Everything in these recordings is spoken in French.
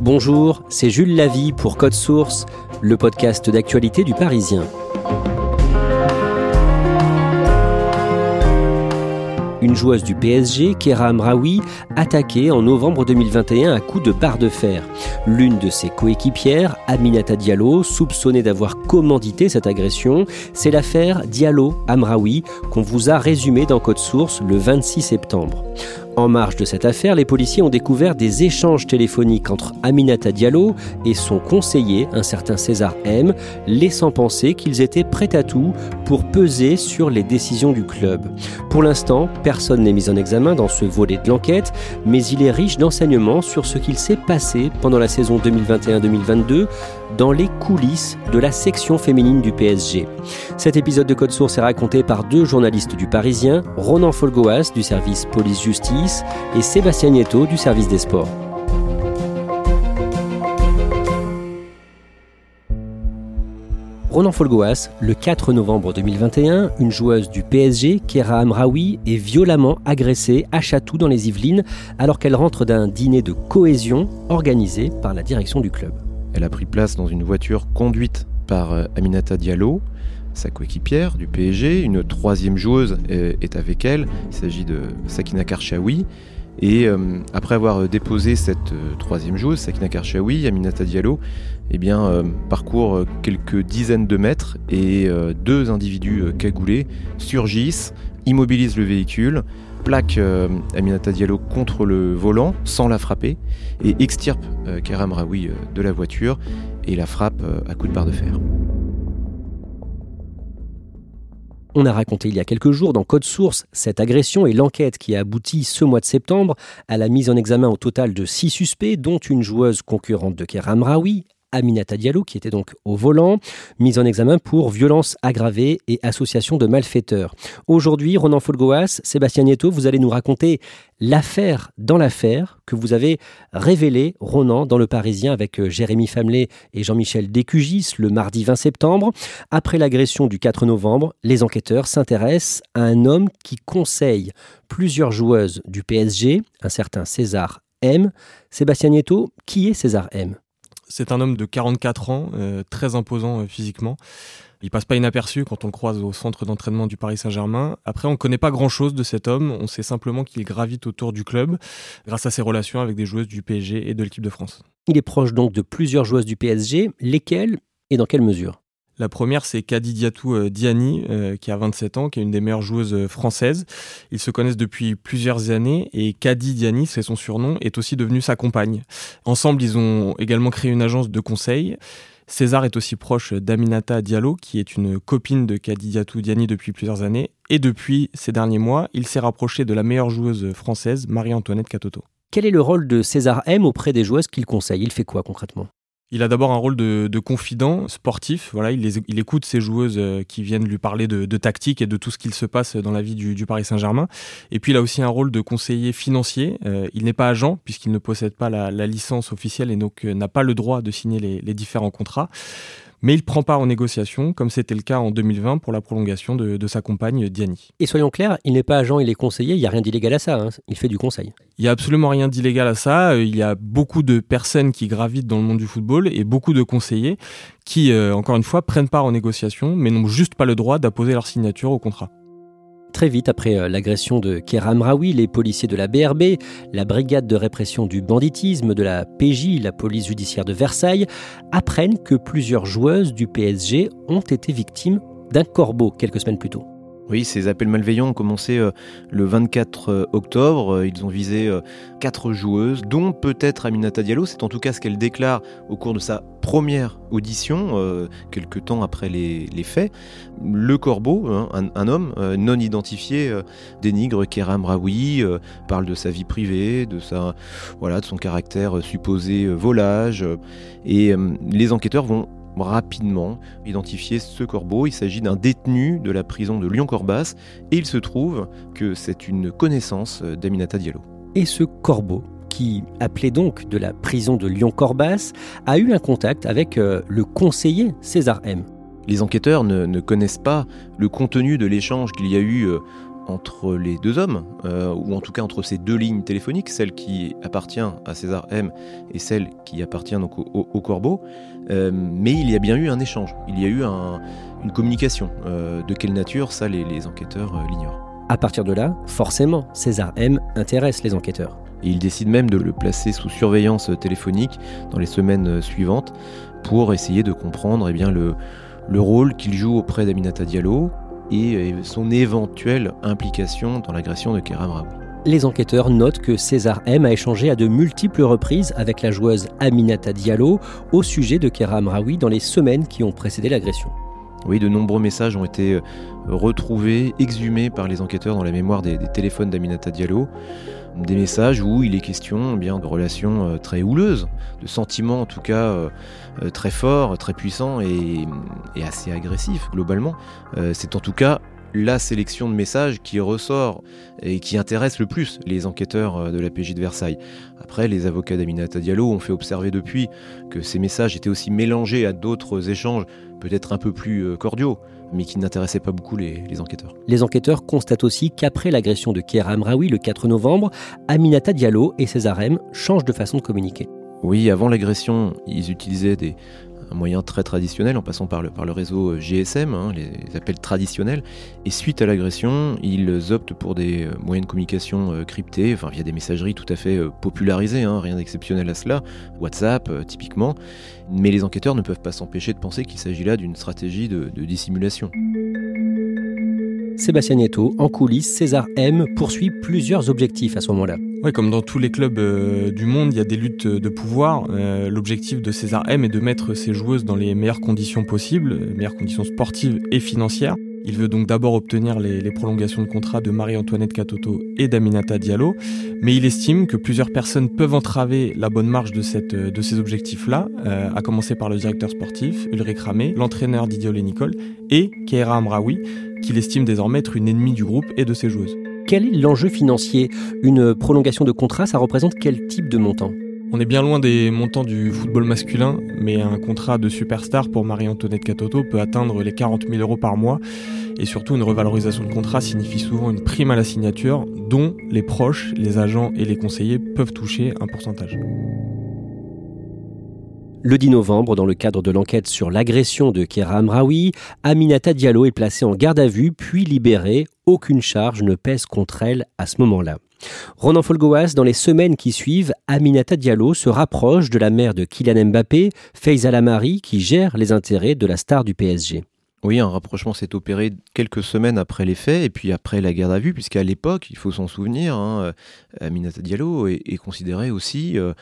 Bonjour, c'est Jules Lavie pour Code Source, le podcast d'actualité du Parisien. Une joueuse du PSG, Kera Amraoui, attaquée en novembre 2021 à coups de barre de fer. L'une de ses coéquipières, Aminata Diallo, soupçonnée d'avoir commandité cette agression, c'est l'affaire Diallo-Amraoui qu'on vous a résumée dans Code Source le 26 septembre. En marge de cette affaire, les policiers ont découvert des échanges téléphoniques entre Aminata Diallo et son conseiller, un certain César M, laissant penser qu'ils étaient prêts à tout pour peser sur les décisions du club. Pour l'instant, personne n'est mis en examen dans ce volet de l'enquête, mais il est riche d'enseignements sur ce qu'il s'est passé pendant la saison 2021-2022 dans les coulisses de la section féminine du PSG. Cet épisode de Code Source est raconté par deux journalistes du Parisien, Ronan Folgoas du service police-justice et Sébastien Nieto du service des sports. Ronan Folgoas, le 4 novembre 2021, une joueuse du PSG, Kera Amraoui, est violemment agressée à Chatou dans les Yvelines alors qu'elle rentre d'un dîner de cohésion organisé par la direction du club. Elle a pris place dans une voiture conduite par euh, Aminata Diallo, sa coéquipière du PSG. Une troisième joueuse euh, est avec elle. Il s'agit de Sakina Karchaoui. Et euh, après avoir déposé cette troisième joueuse, Sakina Karchaoui, Aminata Diallo, eh parcourt quelques dizaines de mètres et deux individus cagoulés surgissent, immobilisent le véhicule, plaque Aminata Diallo contre le volant sans la frapper et extirpe Keram Raoui de la voiture et la frappe à coups de barre de fer. On a raconté il y a quelques jours dans Code Source cette agression et l'enquête qui a abouti ce mois de septembre à la mise en examen au total de six suspects, dont une joueuse concurrente de Keram Raoui, Aminata Diallo, qui était donc au volant, mise en examen pour violence aggravée et association de malfaiteurs. Aujourd'hui, Ronan Folgoas, Sébastien Nieto, vous allez nous raconter l'affaire dans l'affaire que vous avez révélée, Ronan, dans Le Parisien avec euh, Jérémy Famelet et Jean-Michel Décugis le mardi 20 septembre. Après l'agression du 4 novembre, les enquêteurs s'intéressent à un homme qui conseille plusieurs joueuses du PSG, un certain César M. Sébastien Nieto, qui est César M? C'est un homme de 44 ans, euh, très imposant euh, physiquement. Il passe pas inaperçu quand on le croise au centre d'entraînement du Paris Saint-Germain. Après, on ne connaît pas grand-chose de cet homme. On sait simplement qu'il gravite autour du club grâce à ses relations avec des joueuses du PSG et de l'équipe de France. Il est proche donc de plusieurs joueuses du PSG. Lesquelles et dans quelle mesure? La première, c'est Kadi Diatou euh, Diani, euh, qui a 27 ans, qui est une des meilleures joueuses euh, françaises. Ils se connaissent depuis plusieurs années et Kadi Diani, c'est son surnom, est aussi devenue sa compagne. Ensemble, ils ont également créé une agence de conseil. César est aussi proche d'Aminata Diallo, qui est une copine de Kadi Diatou Diani depuis plusieurs années. Et depuis ces derniers mois, il s'est rapproché de la meilleure joueuse française, Marie-Antoinette Catoto. Quel est le rôle de César M auprès des joueuses qu'il conseille? Il fait quoi concrètement? Il a d'abord un rôle de, confident sportif. Voilà, il, écoute ses joueuses euh, qui viennent lui parler de, tactique et de tout ce qu'il se passe dans la vie du, Paris Saint-Germain. Et puis il a aussi un rôle de conseiller financier. Euh, il n'est pas agent puisqu'il ne possède pas la, licence officielle et donc euh, n'a pas le droit de signer les différents contrats mais il prend part aux négociations, comme c'était le cas en 2020 pour la prolongation de, sa compagne Diani. Et soyons clairs, il n'est pas agent, il est conseiller, il n'y a rien d'illégal à ça, hein. il fait du conseil. Il n'y a absolument rien d'illégal à ça, il y a beaucoup de personnes qui gravitent dans le monde du football et beaucoup de conseillers qui, euh, encore une fois, prennent part aux négociations, mais n'ont juste pas le droit d'apposer leur signature au contrat. Très vite après euh, l'agression de Keram Raoui, les policiers de la BRB, la brigade de répression du banditisme de la PJ, la police judiciaire de Versailles, apprennent que plusieurs joueuses du PSG ont été victimes d'un corbeau quelques semaines plus tôt. Oui, ces appels malveillants ont commencé euh, le 24 euh, octobre. Euh, ils ont visé quatre joueuses, dont peut-être Aminata Diallo. C'est en tout cas ce qu'elle déclare au cours de sa première audition, quelques temps après les, faits. Le corbeau, hein, un, homme non identifié, dénigre Kéram Raoui, parle de sa vie privée, de, sa, voilà, de son caractère supposé volage. et les enquêteurs vont rapidement identifier ce corbeau. Il s'agit d'un détenu de la prison de Lyon-Corbas et il se trouve que c'est une connaissance d'Aminata Diallo. Et ce corbeau qui appelait donc de la prison de Lyon-Corbas, a eu un contact avec euh, le conseiller César M. Les enquêteurs ne, connaissent pas le contenu de l'échange qu'il y a eu euh, entre les deux hommes, euh, ou en tout cas entre ces deux lignes téléphoniques, celle qui appartient à César M et celle qui appartient donc au, Corbeau. Euh, mais il y a bien eu un échange, il y a eu une communication. Euh, de quelle nature, ça les, enquêteurs l'ignorent. À partir de là, forcément, César M intéresse les enquêteurs. Et il décide même de le placer sous surveillance téléphonique dans les semaines suivantes pour essayer de comprendre eh bien, le, le rôle qu'il joue auprès d'Aminata Diallo, et son éventuelle implication dans l'agression de Kéram Raoui. Les enquêteurs notent que César M a échangé à de multiples reprises avec la joueuse Aminata Diallo au sujet de Kéram Raoui dans les semaines qui ont précédé l'agression. Oui, de nombreux messages ont été euh, retrouvés, exhumés par les enquêteurs dans la mémoire des, téléphones d'Aminata Diallo. Des messages où il est question eh bien, de relations euh, très houleuses, de sentiments en tout cas euh, très forts, très puissants et, assez agressifs globalement. C'est en tout cas la sélection de messages qui ressort et qui intéresse le plus les enquêteurs de la PJ de Versailles. Après, les avocats d'Aminata Diallo ont fait observer depuis que ces messages étaient aussi mélangés à d'autres échanges peut-être un peu plus euh, cordiaux, mais qui n'intéressaient pas beaucoup les, enquêteurs. Les enquêteurs constatent aussi qu'après l'agression de Kéram Raoui le 4 novembre, Aminata Diallo et Césarem changent de façon de communiquer. Oui, avant l'agression, ils utilisaient des, un moyen très traditionnel en passant par le, par le réseau euh, GSM, hein, les appels traditionnels. Et suite à l'agression, ils optent pour des euh, moyens de communication euh, cryptés, enfin via des messageries tout à fait popularisées, hein, rien d'exceptionnel à cela, WhatsApp typiquement. Mais les enquêteurs ne peuvent pas s'empêcher de penser qu'il s'agit là d'une stratégie de, de dissimulation. Sébastien Nieto, en coulisses, César M poursuit plusieurs objectifs à ce moment-là. Oui, comme dans tous les clubs euh, du monde, il y a des luttes de pouvoir. Euh, l'objectif de César M est de mettre ses joueuses dans les meilleures conditions possibles, les meilleures conditions sportives et financières. Il veut donc d'abord obtenir les, prolongations de contrat de Marie-Antoinette Katoto et d'Aminata Diallo, mais il estime que plusieurs personnes peuvent entraver la bonne marche de, ces objectifs-là, euh, à commencer par le directeur sportif, Ulrich Ramé, l'entraîneur Didier Nicole et Keira Amraoui, qu'il estime désormais être une ennemie du groupe et de ses joueuses. Quel est l'enjeu financier? Une prolongation de contrat, ça représente quel type de montant? On est bien loin des montants du football masculin, mais un contrat de superstar pour Marie-Antoinette Catoto peut atteindre les 40 000 euros par mois. Et surtout, une revalorisation de contrat signifie souvent une prime à la signature, dont les proches, les agents et les conseillers peuvent toucher un pourcentage. Le 10 novembre, dans le cadre de l'enquête sur l'agression de Kera Amraoui, Aminata Diallo est placée en garde à vue puis libérée. Aucune charge ne pèse contre elle à ce moment-là. Ronan Folgoas, dans les semaines qui suivent, Aminata Diallo se rapproche de la mère de Kylian Mbappé, Faiza Lamari, qui gère les intérêts de la star du PSG. Oui, un rapprochement s'est opéré quelques semaines après les faits et puis après la garde à vue, puisqu'à l'époque, il faut s'en souvenir, hein, Aminata Diallo est, considérée aussi euh,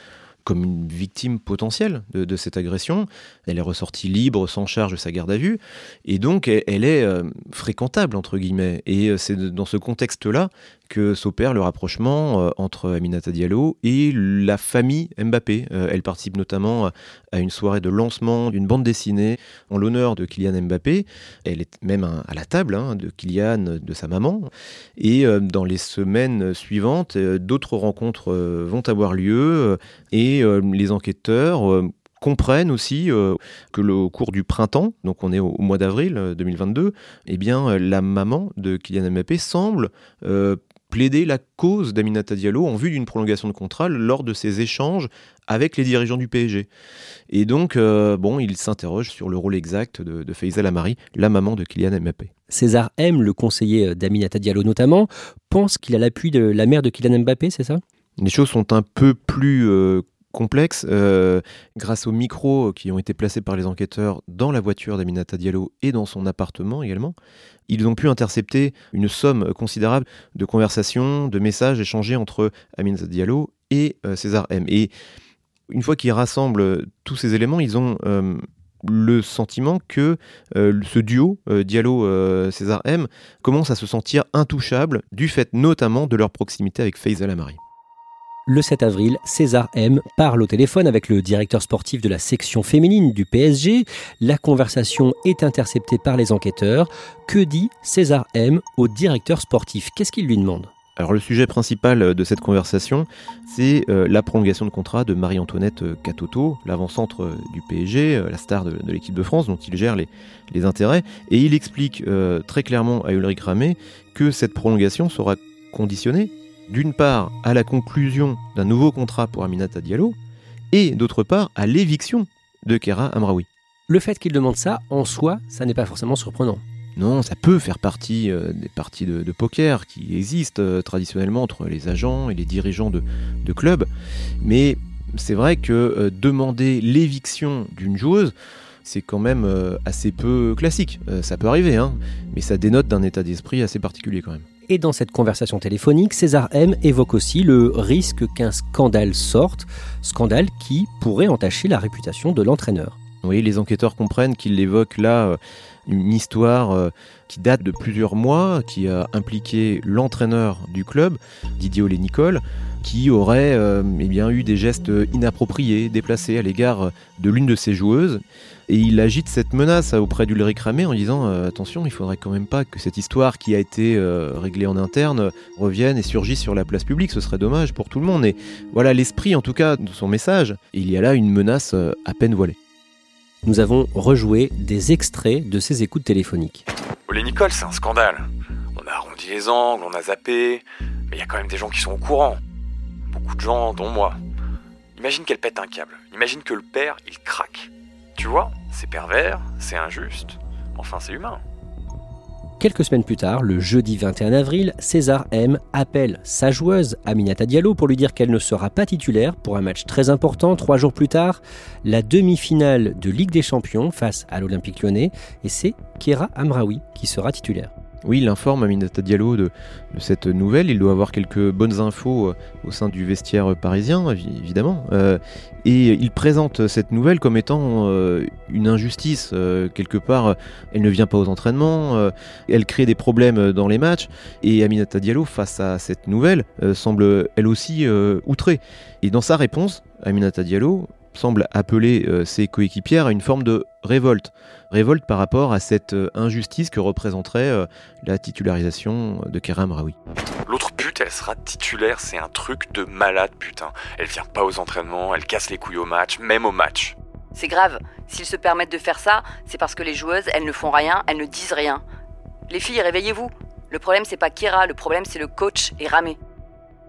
comme une victime potentielle de, cette agression. Elle est ressortie libre, sans charge de sa garde à vue, et donc elle, est euh, fréquentable, entre guillemets. Et euh, c'est dans ce contexte-là que s'opère le rapprochement euh, entre Aminata Diallo et la famille Mbappé. elle participe notamment à une soirée de lancement d'une bande dessinée en l'honneur de Kylian Mbappé. Elle est même à la table hein, de Kylian, de sa maman. Et dans les semaines suivantes, d'autres rencontres vont avoir lieu et euh, les enquêteurs euh, comprennent aussi euh, que au cours du printemps, donc on est au, mois d'avril 2022, eh bien la maman de Kylian Mbappé semble plaider la cause d'Aminata Diallo en vue d'une prolongation de contrat lors de ses échanges avec les dirigeants du PSG. Et donc, euh, bon, il s'interroge sur le rôle exact de, de la maman de Kylian Mbappé. César M, le conseiller d'Aminata Diallo notamment, pense qu'il a l'appui de la mère de Kylian Mbappé, c'est ça? Les choses sont un peu plus euh, complexes. Euh, grâce aux micros qui ont été placés par les enquêteurs dans la voiture d'Aminata Diallo et dans son appartement également, ils ont pu intercepter une somme considérable de conversations, de messages échangés entre Aminata Diallo et euh, César M. Et une fois qu'ils rassemblent tous ces éléments, ils ont euh, le sentiment que euh, ce duo Diallo-César M commence à se sentir intouchable du fait notamment de leur proximité avec Faisal Amari. Le 7 avril, César M parle au téléphone avec le directeur sportif de la section féminine du PSG. La conversation est interceptée par les enquêteurs. Que dit César M au directeur sportif? Qu'est-ce qu'il lui demande? Alors le sujet principal de cette conversation, c'est euh, la prolongation de contrat de Marie-Antoinette Catoto, l'avant-centre euh, du PSG, euh, la star de, l'équipe de France, dont il gère les, les intérêts. Et il explique très clairement à Ulrich Ramé que cette prolongation sera conditionnée d'une part à la conclusion d'un nouveau contrat pour Aminata Diallo, et d'autre part à l'éviction de Kera Amraoui. Le fait qu'il demande ça, en soi, ça n'est pas forcément surprenant. Non, ça peut faire partie euh, des parties de, poker qui existent euh, traditionnellement entre les agents et les dirigeants de, clubs, mais c'est vrai que euh, demander l'éviction d'une joueuse, c'est quand même assez peu classique. ça peut arriver, hein, mais ça dénote d'un état d'esprit assez particulier quand même. Et dans cette conversation téléphonique, César M évoque aussi le risque qu'un scandale sorte, scandale qui pourrait entacher la réputation de l'entraîneur. Oui, les enquêteurs comprennent qu'il évoque là euh, une histoire euh, qui date de plusieurs mois, qui a impliqué l'entraîneur du club, Didier Olé-Nicole, qui aurait euh, eh bien, eu des gestes inappropriés, déplacés à l'égard de l'une de ses joueuses. Et il agite cette menace auprès d'Ulrich Ramé en disant euh, attention, il faudrait quand même pas que cette histoire qui a été euh, réglée en interne revienne et surgisse sur la place publique. Ce serait dommage pour tout le monde. Et voilà l'esprit, en tout cas, de son message. il y a là une menace euh, à peine voilée. Nous avons rejoué des extraits de ces écoutes téléphoniques. Olé Nicole, c'est un scandale. On a arrondi les angles, on a zappé, mais il y a quand même des gens qui sont au courant. Beaucoup de gens, dont moi. Imagine qu'elle pète un câble. Imagine que le père, il craque. Tu vois, c'est pervers, c'est injuste, enfin c'est humain. Quelques semaines plus tard, le jeudi 21 avril, César M appelle sa joueuse Aminata Diallo pour lui dire qu'elle ne sera pas titulaire pour un match très important trois jours plus tard, la demi-finale de Ligue des Champions face à l'Olympique lyonnais, et c'est Kera Amraoui qui sera titulaire. Oui, il informe Aminata Diallo de, cette nouvelle. Il doit avoir quelques bonnes infos euh, au sein du vestiaire parisien, évidemment. Euh, et il présente cette nouvelle comme étant euh, une injustice. quelque part, elle ne vient pas aux entraînements, elle crée des problèmes dans les matchs. Et Aminata Diallo, face à cette nouvelle, semble elle aussi outrée. Et dans sa réponse, Aminata Diallo semble appeler euh, ses coéquipières à une forme de révolte. Révolte par rapport à cette euh, injustice que représenterait euh, la titularisation de Kerem Raoui. L'autre pute, elle sera titulaire, c'est un truc de malade, putain. Elle vient pas aux entraînements, elle casse les couilles au match, même au match. C'est grave, s'ils se permettent de faire ça, c'est parce que les joueuses, elles ne font rien, elles ne disent rien. Les filles, réveillez-vous. Le problème, c'est pas Kira, le problème, c'est le coach et Ramé.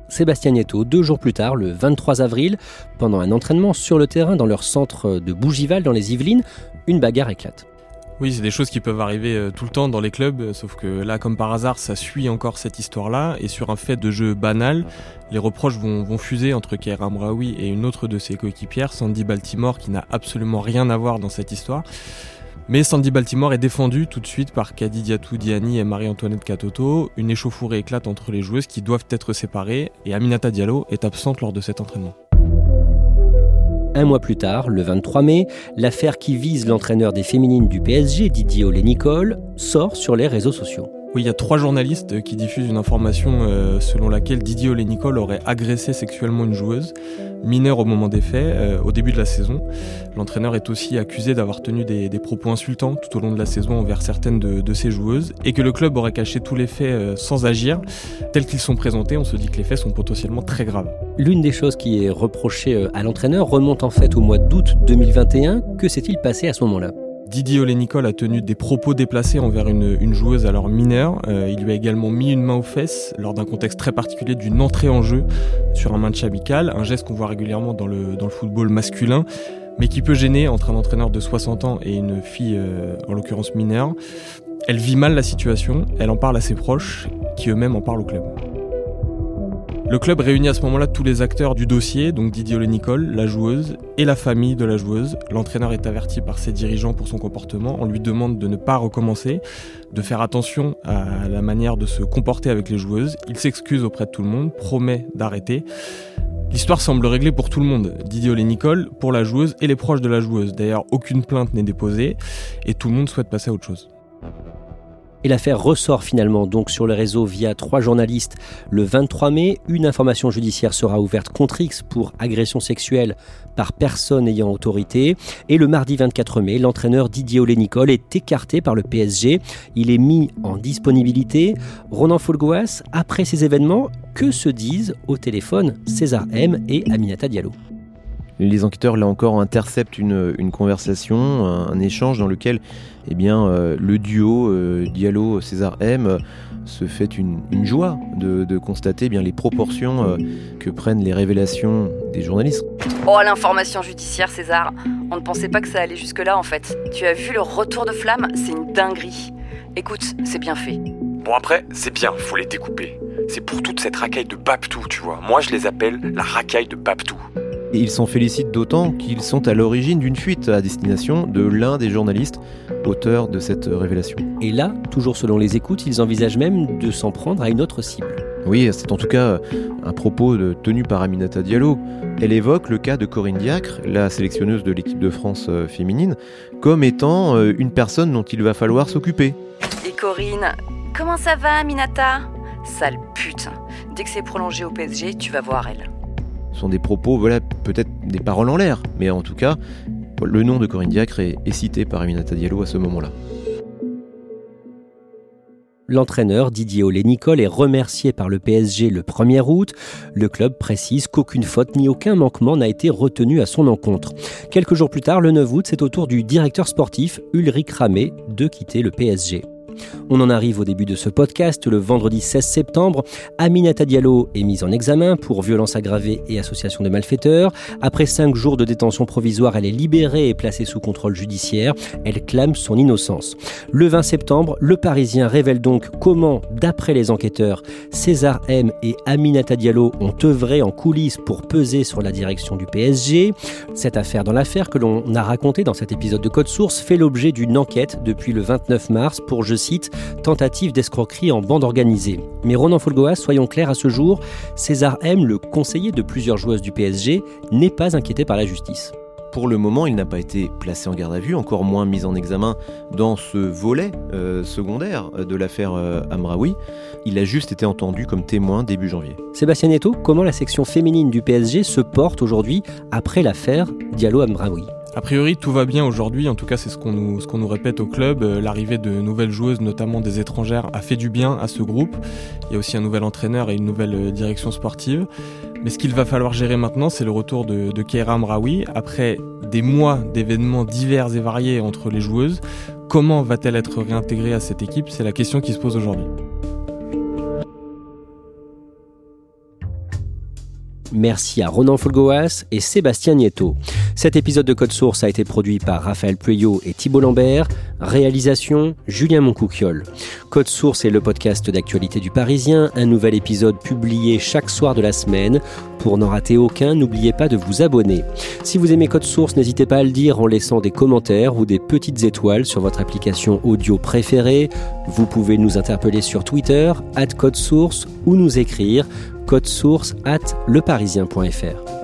Sébastien Nieto, deux jours plus tard, le 23 avril, pendant un entraînement sur le terrain dans leur centre de Bougival dans les Yvelines, une bagarre éclate. Oui, c'est des choses qui peuvent arriver euh, tout le temps dans les clubs, euh, sauf que là, comme par hasard, ça suit encore cette histoire-là, et sur un fait de jeu banal, les reproches vont, fuser entre Kair Amraoui et une autre de ses coéquipières, Sandy Baltimore, qui n'a absolument rien à voir dans cette histoire. Mais Sandy Baltimore est défendue tout de suite par Kadi Diatou Diani et Marie-Antoinette Katoto. Une échauffourée éclate entre les joueuses qui doivent être séparées et Aminata Diallo est absente lors de cet entraînement. Un mois plus tard, le 23 mai, l'affaire qui vise l'entraîneur des féminines du PSG, Didier Olé-Nicole, sort sur les réseaux sociaux. Oui, il y a trois journalistes qui diffusent une information euh, selon laquelle Didier Olé-Nicole aurait agressé sexuellement une joueuse, mineure au moment des faits, euh, au début de la saison. L'entraîneur est aussi accusé d'avoir tenu des, propos insultants tout au long de la saison envers certaines de, ses joueuses et que le club aurait caché tous les faits euh, sans agir. Tels qu'ils sont présentés, on se dit que les faits sont potentiellement très graves. L'une des choses qui est reprochée à l'entraîneur remonte en fait au mois d'août 2021. Que s'est-il passé à ce moment-là? Didier Olé-Nicole a tenu des propos déplacés envers une, joueuse alors mineure. Euh, il lui a également mis une main aux fesses lors d'un contexte très particulier d'une entrée en jeu sur un match amical, un geste qu'on voit régulièrement dans le, football masculin, mais qui peut gêner entre un entraîneur de 60 ans et une fille, euh, en l'occurrence mineure. Elle vit mal la situation, elle en parle à ses proches, qui eux-mêmes en parlent au club. Le club réunit à ce moment-là tous les acteurs du dossier, donc Didier Olé-Nicole, la joueuse et la famille de la joueuse. L'entraîneur est averti par ses dirigeants pour son comportement. On lui demande de ne pas recommencer, de faire attention à la manière de se comporter avec les joueuses. Il s'excuse auprès de tout le monde, promet d'arrêter. L'histoire semble réglée pour tout le monde. Didier Olé-Nicole, pour la joueuse et les proches de la joueuse. D'ailleurs, aucune plainte n'est déposée et tout le monde souhaite passer à autre chose. Et l'affaire ressort finalement donc sur le réseau via trois journalistes. Le 23 mai, une information judiciaire sera ouverte contre X pour agression sexuelle par personne ayant autorité. Et le mardi 24 mai, l'entraîneur Didier Olé-Nicole est écarté par le PSG. Il est mis en disponibilité. Ronan Folgoas, après ces événements, que se disent au téléphone César M et Aminata Diallo? Les enquêteurs, là encore, interceptent une, conversation, un, échange dans lequel eh bien, euh, le duo euh, Diallo-César M euh, se fait une, joie de, constater eh bien, les proportions que prennent les révélations des journalistes. Oh, l'information judiciaire, César On ne pensait pas que ça allait jusque-là, en fait. Tu as vu le retour de flamme? C'est une dinguerie. Écoute, c'est bien fait. Bon, après, c'est bien, faut les découper. C'est pour toute cette racaille de Babtou, tu vois. Moi, je les appelle la racaille de Babtou. Et ils s'en félicitent d'autant qu'ils sont à l'origine d'une fuite à destination de l'un des journalistes auteurs de cette révélation. Et là, toujours selon les écoutes, ils envisagent même de s'en prendre à une autre cible. Oui, c'est en tout cas un propos tenu par Aminata Diallo. Elle évoque le cas de Corinne Diacre, la sélectionneuse de l'équipe de France euh, féminine, comme étant euh, une personne dont il va falloir s'occuper. Et Corinne, comment ça va Aminata? Sale pute. Dès que c'est prolongé au PSG, tu vas voir elle sont des propos, voilà, peut-être des paroles en l'air, mais en tout cas, le nom de Corinne Diacre est, cité par Aminata Diallo à ce moment-là. L'entraîneur Didier Olé-Nicole est remercié par le PSG le 1er août. Le club précise qu'aucune faute ni aucun manquement n'a été retenu à son encontre. Quelques jours plus tard, le 9 août, c'est au tour du directeur sportif Ulrich Ramé de quitter le PSG. On en arrive au début de ce podcast, le vendredi 16 septembre. Aminata Diallo est mise en examen pour violence aggravée et association de malfaiteurs. Après cinq jours de détention provisoire, elle est libérée et placée sous contrôle judiciaire. Elle clame son innocence. Le 20 septembre, le Parisien révèle donc comment, d'après les enquêteurs, César M et Aminata Diallo ont œuvré en coulisses pour peser sur la direction du PSG. Cette affaire dans l'affaire que l'on a racontée dans cet épisode de Code Source fait l'objet d'une enquête depuis le 29 mars pour, je cite, tentative d'escroquerie en bande organisée. Mais Ronan Folgoas, soyons clairs à ce jour, César M, le conseiller de plusieurs joueuses du PSG, n'est pas inquiété par la justice. Pour le moment, il n'a pas été placé en garde à vue, encore moins mis en examen dans ce volet euh, secondaire de l'affaire euh, Amraoui. Il a juste été entendu comme témoin début janvier. Sébastien Neto, comment la section féminine du PSG se porte aujourd'hui après l'affaire Diallo-Amraoui? A priori, tout va bien aujourd'hui, en tout cas c'est ce qu'on nous, répète au club. Euh, l'arrivée de nouvelles joueuses, notamment des étrangères, a fait du bien à ce groupe. Il y a aussi un nouvel entraîneur et une nouvelle euh, direction sportive. Mais ce qu'il va falloir gérer maintenant, c'est le retour de, de Keira Mraoui. Après des mois d'événements divers et variés entre les joueuses, comment va-t-elle être réintégrée à cette équipe? C'est la question qui se pose aujourd'hui. Merci à Ronan Folgoas et Sébastien Nieto. Cet épisode de Code Source a été produit par Raphaël Pueyo et Thibault Lambert. Réalisation Julien Moncouquiol. Code Source est le podcast d'actualité du Parisien, un nouvel épisode publié chaque soir de la semaine. Pour n'en rater aucun, n'oubliez pas de vous abonner. Si vous aimez Code Source, n'hésitez pas à le dire en laissant des commentaires ou des petites étoiles sur votre application audio préférée. Vous pouvez nous interpeller sur Twitter, at Code Source, ou nous écrire code source at leparisien.fr.